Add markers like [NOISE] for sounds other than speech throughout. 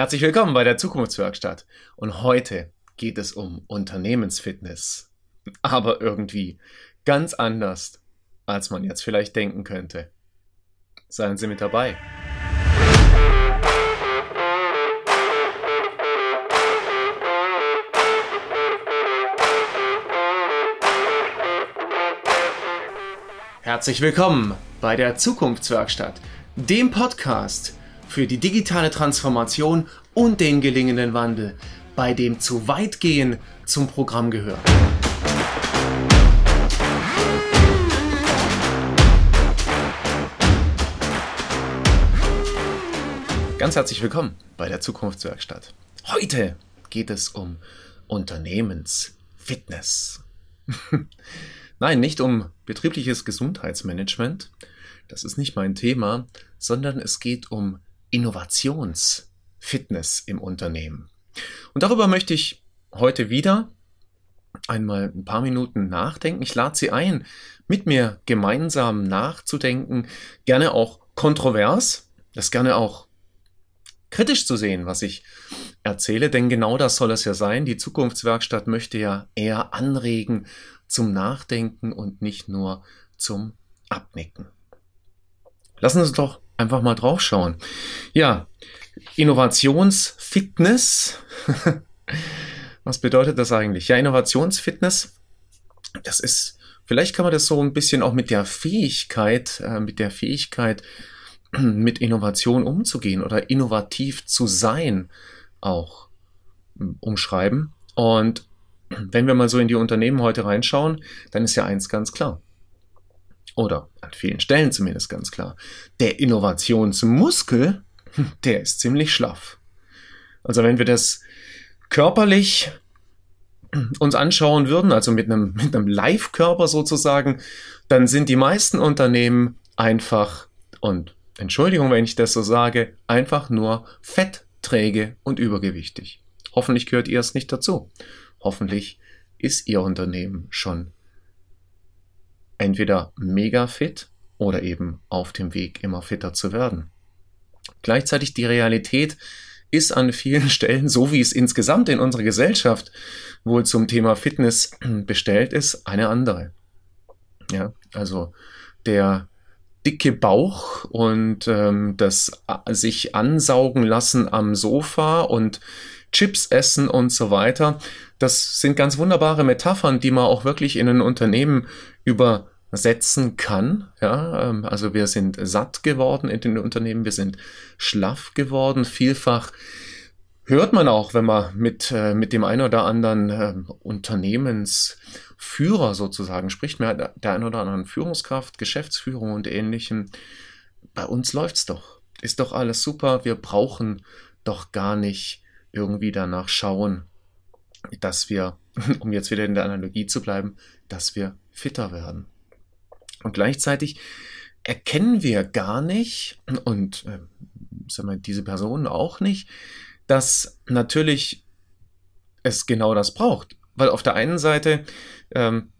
Herzlich willkommen bei der Zukunftswerkstatt. Und heute geht es um Unternehmensfitness. Aber irgendwie ganz anders, als man jetzt vielleicht denken könnte. Seien Sie mit dabei. Herzlich willkommen bei der Zukunftswerkstatt, dem Podcast für die digitale Transformation und den gelingenden Wandel, bei dem zu weit gehen zum Programm gehört. Ganz herzlich willkommen bei der Zukunftswerkstatt. Heute geht es um Unternehmensfitness. [LAUGHS] Nein, nicht um betriebliches Gesundheitsmanagement. Das ist nicht mein Thema, sondern es geht um Innovationsfitness im Unternehmen. Und darüber möchte ich heute wieder einmal ein paar Minuten nachdenken. Ich lade Sie ein, mit mir gemeinsam nachzudenken, gerne auch kontrovers, das gerne auch kritisch zu sehen, was ich erzähle, denn genau das soll es ja sein. Die Zukunftswerkstatt möchte ja eher anregen zum Nachdenken und nicht nur zum Abnicken. Lassen Sie uns doch einfach mal draufschauen. Ja, Innovationsfitness. [LAUGHS] Was bedeutet das eigentlich? Ja, Innovationsfitness, das ist, vielleicht kann man das so ein bisschen auch mit der Fähigkeit, äh, mit der Fähigkeit, [CLEARS THROAT] mit Innovation umzugehen oder innovativ zu sein auch hm, umschreiben. Und [CLEARS THROAT] wenn wir mal so in die Unternehmen heute reinschauen, dann ist ja eins ganz klar. Oder an vielen Stellen zumindest ganz klar. Der Innovationsmuskel, der ist ziemlich schlaff. Also wenn wir das körperlich uns anschauen würden, also mit einem, mit einem Live-Körper sozusagen, dann sind die meisten Unternehmen einfach, und Entschuldigung, wenn ich das so sage, einfach nur fett, träge und übergewichtig. Hoffentlich gehört ihr es nicht dazu. Hoffentlich ist Ihr Unternehmen schon entweder mega fit oder eben auf dem Weg, immer fitter zu werden. Gleichzeitig die Realität ist an vielen [LAUGHS] Stellen, so wie es insgesamt in unserer Gesellschaft wohl zum Thema Fitness [CLEARS THROAT] bestellt ist, eine andere. Ja, also der dicke Bauch und ähm, das sich ansaugen lassen am Sofa und Chips essen und so weiter. Das sind ganz wunderbare Metaphern, die man auch wirklich in ein Unternehmen übersetzen kann. Ja, ähm, also wir sind satt geworden in den Unternehmen, wir sind schlaff geworden. Vielfach hört man auch, wenn man mit, äh, mit dem einen oder anderen äh, Unternehmensführer sozusagen spricht, mit der einen oder anderen Führungskraft, Geschäftsführung und ähnlichem. Bei uns läuft's doch. Ist doch alles super. Wir brauchen doch gar nicht irgendwie danach schauen, dass wir, [LAUGHS] um jetzt wieder in der Analogie zu bleiben, dass wir fitter werden. Und gleichzeitig erkennen wir gar nicht und äh, sagen wir, diese Personen auch nicht, dass natürlich es genau das braucht. Weil auf der einen Seite ähm,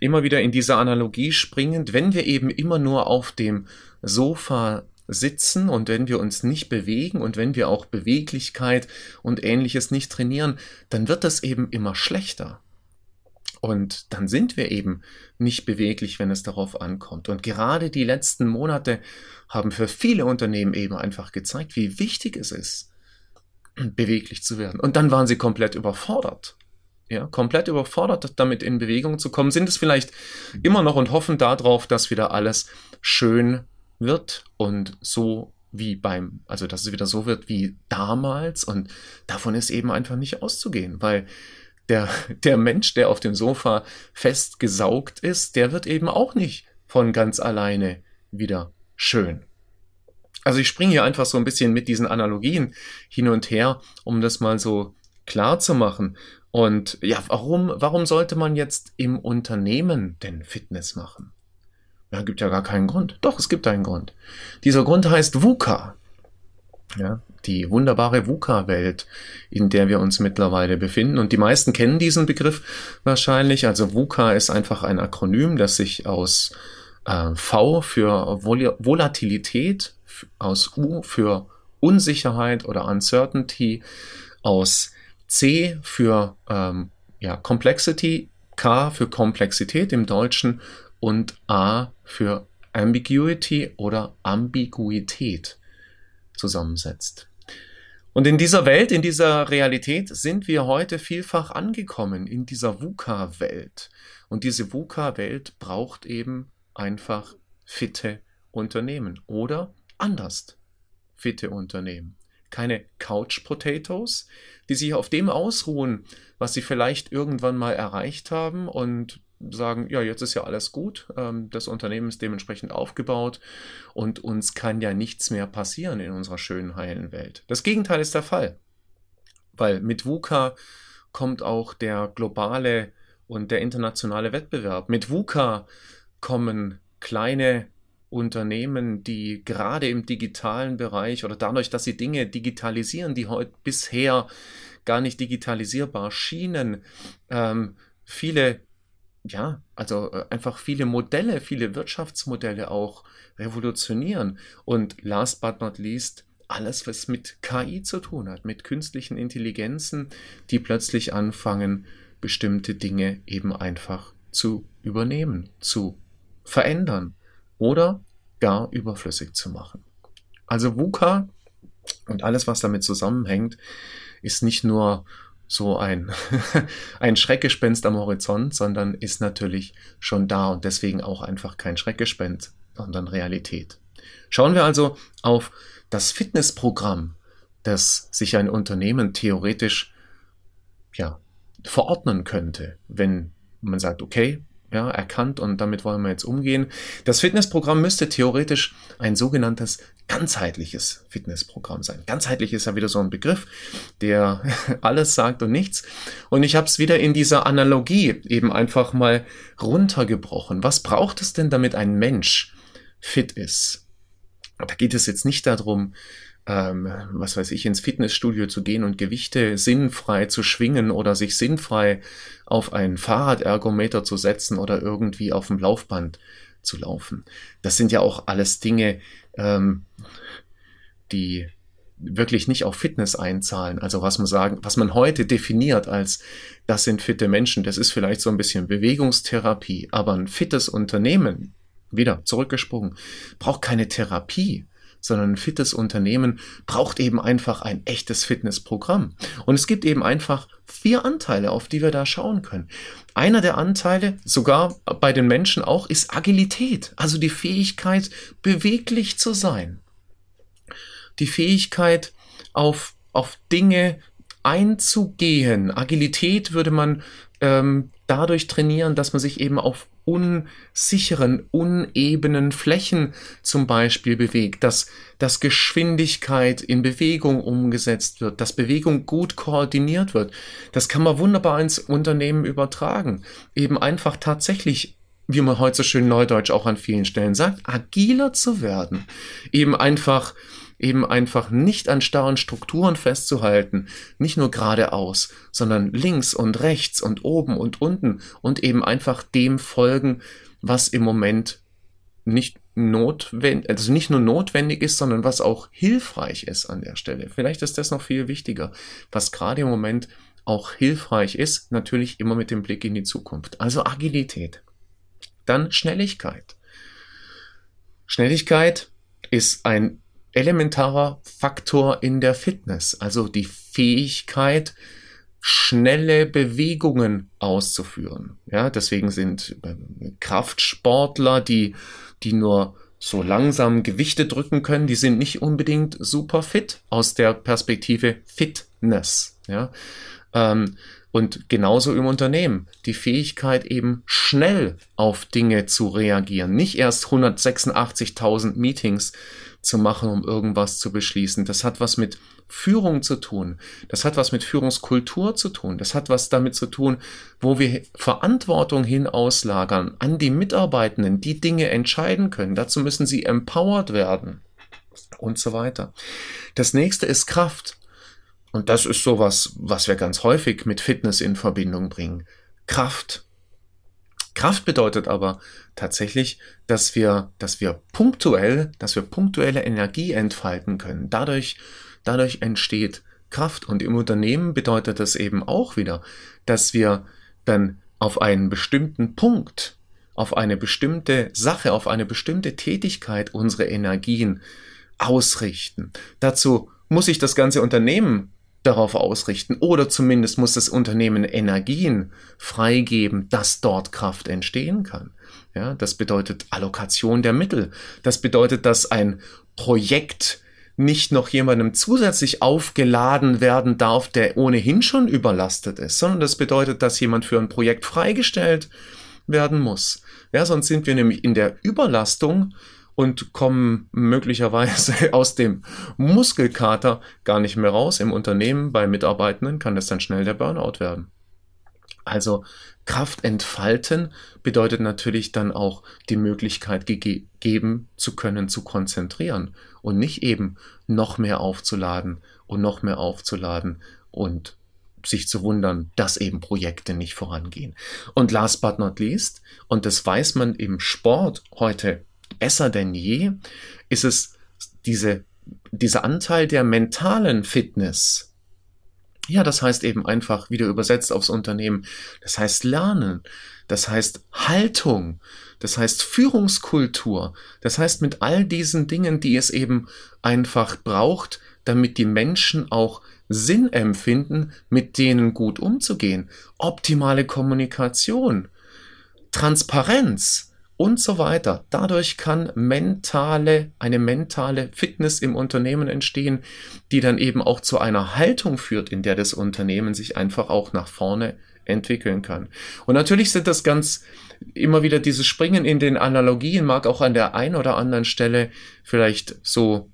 immer wieder in dieser Analogie springend, wenn wir eben immer nur auf dem Sofa sitzen und wenn wir uns nicht bewegen und wenn wir auch Beweglichkeit und ähnliches nicht trainieren, dann wird das eben immer schlechter. Und dann sind wir eben nicht beweglich, wenn es darauf ankommt. Und gerade die letzten Monate haben für viele Unternehmen eben einfach gezeigt, wie wichtig es ist, beweglich zu werden. Und dann waren sie komplett überfordert. Ja, komplett überfordert, damit in Bewegung zu kommen, sind es vielleicht immer noch und hoffen darauf, dass wieder alles schön wird und so wie beim, also dass es wieder so wird wie damals und davon ist eben einfach nicht auszugehen, weil der, [LAUGHS] der Mensch, der auf dem Sofa festgesaugt ist, der wird eben auch nicht von ganz alleine wieder schön. Also ich springe hier einfach so ein bisschen mit diesen Analogien hin und her, um das mal so klar zu machen. Und ja, warum, warum sollte man jetzt im Unternehmen denn Fitness machen? Ja, gibt ja gar keinen Grund. Doch, es gibt einen Grund. Dieser Grund heißt VUCA. Ja, die wunderbare VUCA-Welt, in der wir uns mittlerweile befinden. Und die meisten kennen diesen Begriff wahrscheinlich. Also VUCA ist einfach ein Akronym, das sich aus äh, V für Vol Volatilität, aus U für Unsicherheit oder Uncertainty, aus C für ähm, ja, Complexity, K für Komplexität im Deutschen und A für Ambiguity oder Ambiguität zusammensetzt. Und in dieser Welt, in dieser Realität sind wir heute vielfach angekommen, in dieser VUCA-Welt. Und diese VUCA-Welt braucht eben einfach fitte Unternehmen oder anders fitte Unternehmen. Keine Couch Potatoes, die sich auf dem ausruhen, was sie vielleicht irgendwann mal erreicht haben und sagen, ja, jetzt ist ja alles gut, ähm, das Unternehmen ist dementsprechend aufgebaut und uns kann ja nichts mehr passieren in unserer schönen, heilen Welt. Das Gegenteil ist der Fall, weil mit VUCA kommt auch der globale und der internationale Wettbewerb. Mit VUCA kommen kleine Unternehmen, die gerade im digitalen Bereich oder dadurch, dass sie Dinge digitalisieren, die heute bisher gar nicht digitalisierbar schienen, ähm, viele ja, also äh, einfach viele Modelle, viele Wirtschaftsmodelle auch revolutionieren. Und last but not least, alles, was mit KI zu tun hat, mit künstlichen Intelligenzen, die plötzlich anfangen, bestimmte Dinge eben einfach zu übernehmen, zu verändern oder gar überflüssig zu machen. Also VUCA und alles, was damit zusammenhängt, ist nicht nur so ein, [LAUGHS] ein Schreckgespenst am Horizont, sondern ist natürlich schon da und deswegen auch einfach kein Schreckgespenst, sondern Realität. Schauen wir also auf das Fitnessprogramm, das sich ein Unternehmen theoretisch ja, verordnen könnte, wenn man sagt, okay, ja, erkannt und damit wollen wir jetzt umgehen. Das Fitnessprogramm müsste theoretisch ein sogenanntes ganzheitliches Fitnessprogramm sein. Ganzheitlich ist ja wieder so ein Begriff, der [LAUGHS] alles sagt und nichts. Und ich habe es wieder in dieser Analogie eben einfach mal runtergebrochen. Was braucht es denn, damit ein Mensch fit ist? Da geht es jetzt nicht darum, ähm, was weiß ich, ins Fitnessstudio zu gehen und Gewichte sinnfrei zu schwingen oder sich sinnfrei auf ein Fahrradergometer zu setzen oder irgendwie auf dem Laufband zu laufen. Das sind ja auch alles Dinge, ähm, die wirklich nicht auf Fitness einzahlen. Also was man sagen, was man heute definiert als das sind fitte Menschen, das ist vielleicht so ein bisschen Bewegungstherapie, aber ein fittes Unternehmen, wieder zurückgesprungen, braucht keine Therapie, sondern ein fittes Unternehmen braucht eben einfach ein echtes Fitnessprogramm. Und es gibt eben einfach vier Anteile, auf die wir da schauen können. Einer der Anteile, sogar bei den Menschen auch, ist Agilität, also die Fähigkeit, beweglich zu sein. Die Fähigkeit, auf, auf Dinge einzugehen. Agilität würde man ähm, dadurch trainieren, dass man sich eben auf unsicheren, unebenen Flächen zum Beispiel bewegt, dass, dass Geschwindigkeit in Bewegung umgesetzt wird, dass Bewegung gut koordiniert wird. Das kann man wunderbar ins Unternehmen übertragen. Eben einfach tatsächlich wie man heute so schön neudeutsch auch an vielen Stellen sagt, agiler zu werden. Eben einfach eben einfach nicht an starren Strukturen festzuhalten, nicht nur geradeaus, sondern links und rechts und oben und unten und eben einfach dem folgen, was im Moment nicht notwendig, also nicht nur notwendig ist, sondern was auch hilfreich ist an der Stelle. Vielleicht ist das noch viel wichtiger, was gerade im Moment auch hilfreich ist, natürlich immer mit dem Blick in die Zukunft. Also Agilität. Dann Schnelligkeit. Schnelligkeit ist ein elementarer Faktor in der Fitness, also die Fähigkeit, schnelle Bewegungen auszuführen. Ja, deswegen sind ähm, Kraftsportler, die, die nur so langsam Gewichte drücken können, die sind nicht unbedingt super fit aus der Perspektive Fitness. Ja, ähm, und genauso im Unternehmen. Die Fähigkeit eben schnell auf Dinge zu reagieren. Nicht erst 186.000 Meetings zu machen, um irgendwas zu beschließen. Das hat was mit Führung zu tun. Das hat was mit Führungskultur zu tun. Das hat was damit zu tun, wo wir Verantwortung hin auslagern an die Mitarbeitenden, die Dinge entscheiden können. Dazu müssen sie empowered werden und so weiter. Das nächste ist Kraft. Und das ist sowas, was wir ganz häufig mit Fitness in Verbindung bringen. Kraft. Kraft bedeutet aber tatsächlich, dass wir, dass wir punktuell, dass wir punktuelle Energie entfalten können. Dadurch, dadurch entsteht Kraft. Und im Unternehmen bedeutet das eben auch wieder, dass wir dann auf einen bestimmten Punkt, auf eine bestimmte Sache, auf eine bestimmte Tätigkeit unsere Energien ausrichten. Dazu muss sich das ganze Unternehmen darauf ausrichten oder zumindest muss das Unternehmen Energien freigeben, dass dort Kraft entstehen kann. Ja, das bedeutet Allokation der Mittel. Das bedeutet, dass ein Projekt nicht noch jemandem zusätzlich aufgeladen werden darf, der ohnehin schon überlastet ist, sondern das bedeutet, dass jemand für ein Projekt freigestellt werden muss. Ja, sonst sind wir nämlich in der Überlastung und kommen möglicherweise [LAUGHS] aus dem Muskelkater gar nicht mehr raus. Im Unternehmen bei Mitarbeitenden kann das dann schnell der Burnout werden. Also Kraft entfalten bedeutet natürlich dann auch die Möglichkeit ge geben zu können, zu konzentrieren und nicht eben noch mehr aufzuladen und noch mehr aufzuladen und sich zu wundern, dass eben Projekte nicht vorangehen. Und last but not least, und das weiß man im Sport heute besser denn je, ist es diese, dieser Anteil der mentalen Fitness. Ja, das heißt eben einfach wieder übersetzt aufs Unternehmen. Das heißt Lernen. Das heißt Haltung. Das heißt Führungskultur. Das heißt mit all diesen Dingen, die es eben einfach braucht, damit die Menschen auch Sinn empfinden, mit denen gut umzugehen. Optimale Kommunikation. Transparenz und so weiter. Dadurch kann mentale, eine mentale Fitness im Unternehmen entstehen, die dann eben auch zu einer Haltung führt, in der das Unternehmen sich einfach auch nach vorne entwickeln kann. Und natürlich sind das ganz immer wieder dieses Springen in den Analogien mag auch an der einen oder anderen Stelle vielleicht so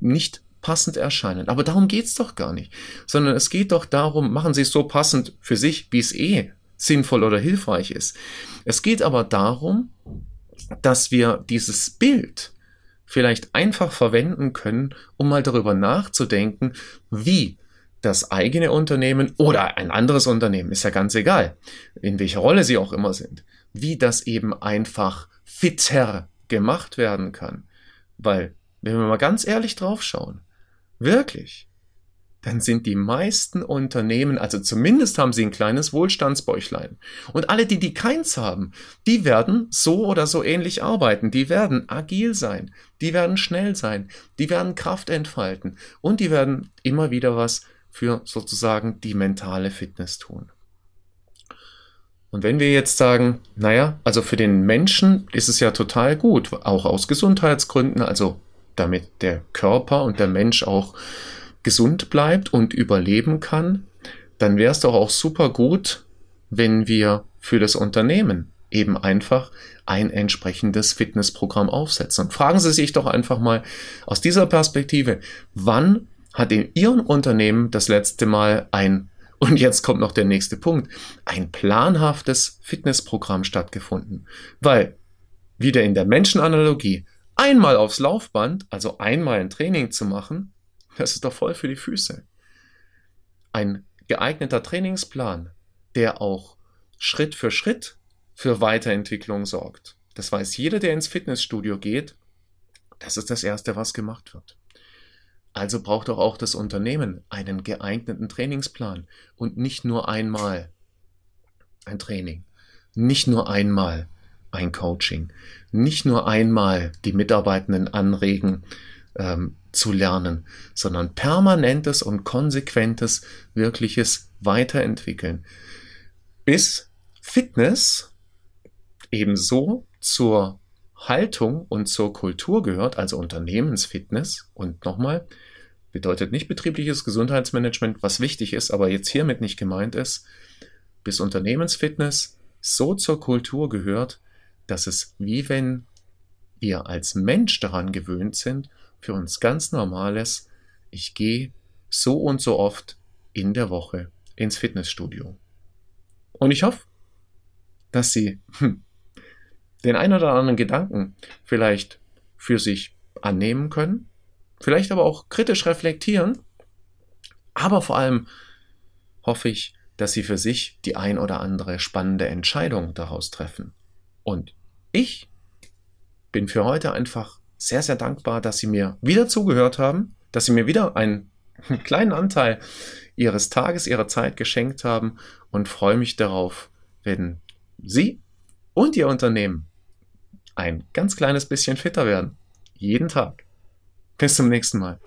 nicht passend erscheinen. Aber darum geht's doch gar nicht. Sondern es geht doch darum, machen Sie es so passend für sich, wie es eh sinnvoll oder hilfreich ist. Es geht aber darum, dass wir dieses Bild vielleicht einfach verwenden können, um mal darüber nachzudenken, wie das eigene Unternehmen oder ein anderes Unternehmen, ist ja ganz egal, in welcher Rolle sie auch immer sind, wie das eben einfach fitter gemacht werden kann. Weil, wenn wir mal ganz ehrlich draufschauen, wirklich, dann sind die meisten Unternehmen, also zumindest haben sie ein kleines Wohlstandsbäuchlein. Und alle, die, die keins haben, die werden so oder so ähnlich arbeiten. Die werden agil sein, die werden schnell sein, die werden Kraft entfalten und die werden immer wieder was für sozusagen die mentale Fitness tun. Und wenn wir jetzt sagen, naja, also für den Menschen ist es ja total gut, auch aus Gesundheitsgründen, also damit der Körper und der Mensch auch gesund bleibt und überleben kann, dann wäre es doch auch super gut, wenn wir für das Unternehmen eben einfach ein entsprechendes Fitnessprogramm aufsetzen. Und fragen Sie sich doch einfach mal aus dieser Perspektive, wann hat in Ihrem Unternehmen das letzte Mal ein, [LAUGHS] und jetzt kommt noch der nächste Punkt, ein planhaftes Fitnessprogramm stattgefunden? Weil, wieder in der Menschenanalogie, einmal aufs Laufband, also einmal ein Training zu machen, das ist doch voll für die Füße. Ein geeigneter Trainingsplan, der auch Schritt für Schritt für Weiterentwicklung sorgt. Das weiß jeder, der ins Fitnessstudio geht. Das ist das Erste, was gemacht wird. Also braucht doch auch das Unternehmen einen geeigneten Trainingsplan und nicht nur einmal ein Training, nicht nur einmal ein Coaching, nicht nur einmal die Mitarbeitenden anregen, ähm, zu lernen, sondern permanentes und konsequentes, wirkliches Weiterentwickeln. Bis Fitness ebenso zur Haltung und zur Kultur gehört, also Unternehmensfitness. Und nochmal, bedeutet nicht betriebliches Gesundheitsmanagement, was wichtig ist, aber jetzt hiermit nicht gemeint ist, bis Unternehmensfitness so zur Kultur gehört, dass es wie wenn wir als Mensch daran gewöhnt sind, für uns ganz normales, ich gehe so und so oft in der Woche ins Fitnessstudio. Und ich hoffe, dass Sie hm, den ein oder anderen Gedanken vielleicht für sich annehmen können, vielleicht aber auch kritisch reflektieren, aber vor allem hoffe ich, dass Sie für sich die ein oder andere spannende Entscheidung daraus treffen. Und ich bin für heute einfach sehr, sehr dankbar, dass Sie mir wieder zugehört haben, dass Sie mir wieder einen [LAUGHS] kleinen Anteil Ihres Tages, Ihrer Zeit geschenkt haben und freue mich darauf, wenn Sie und Ihr Unternehmen ein ganz kleines bisschen fitter werden. Jeden Tag. Bis zum nächsten Mal.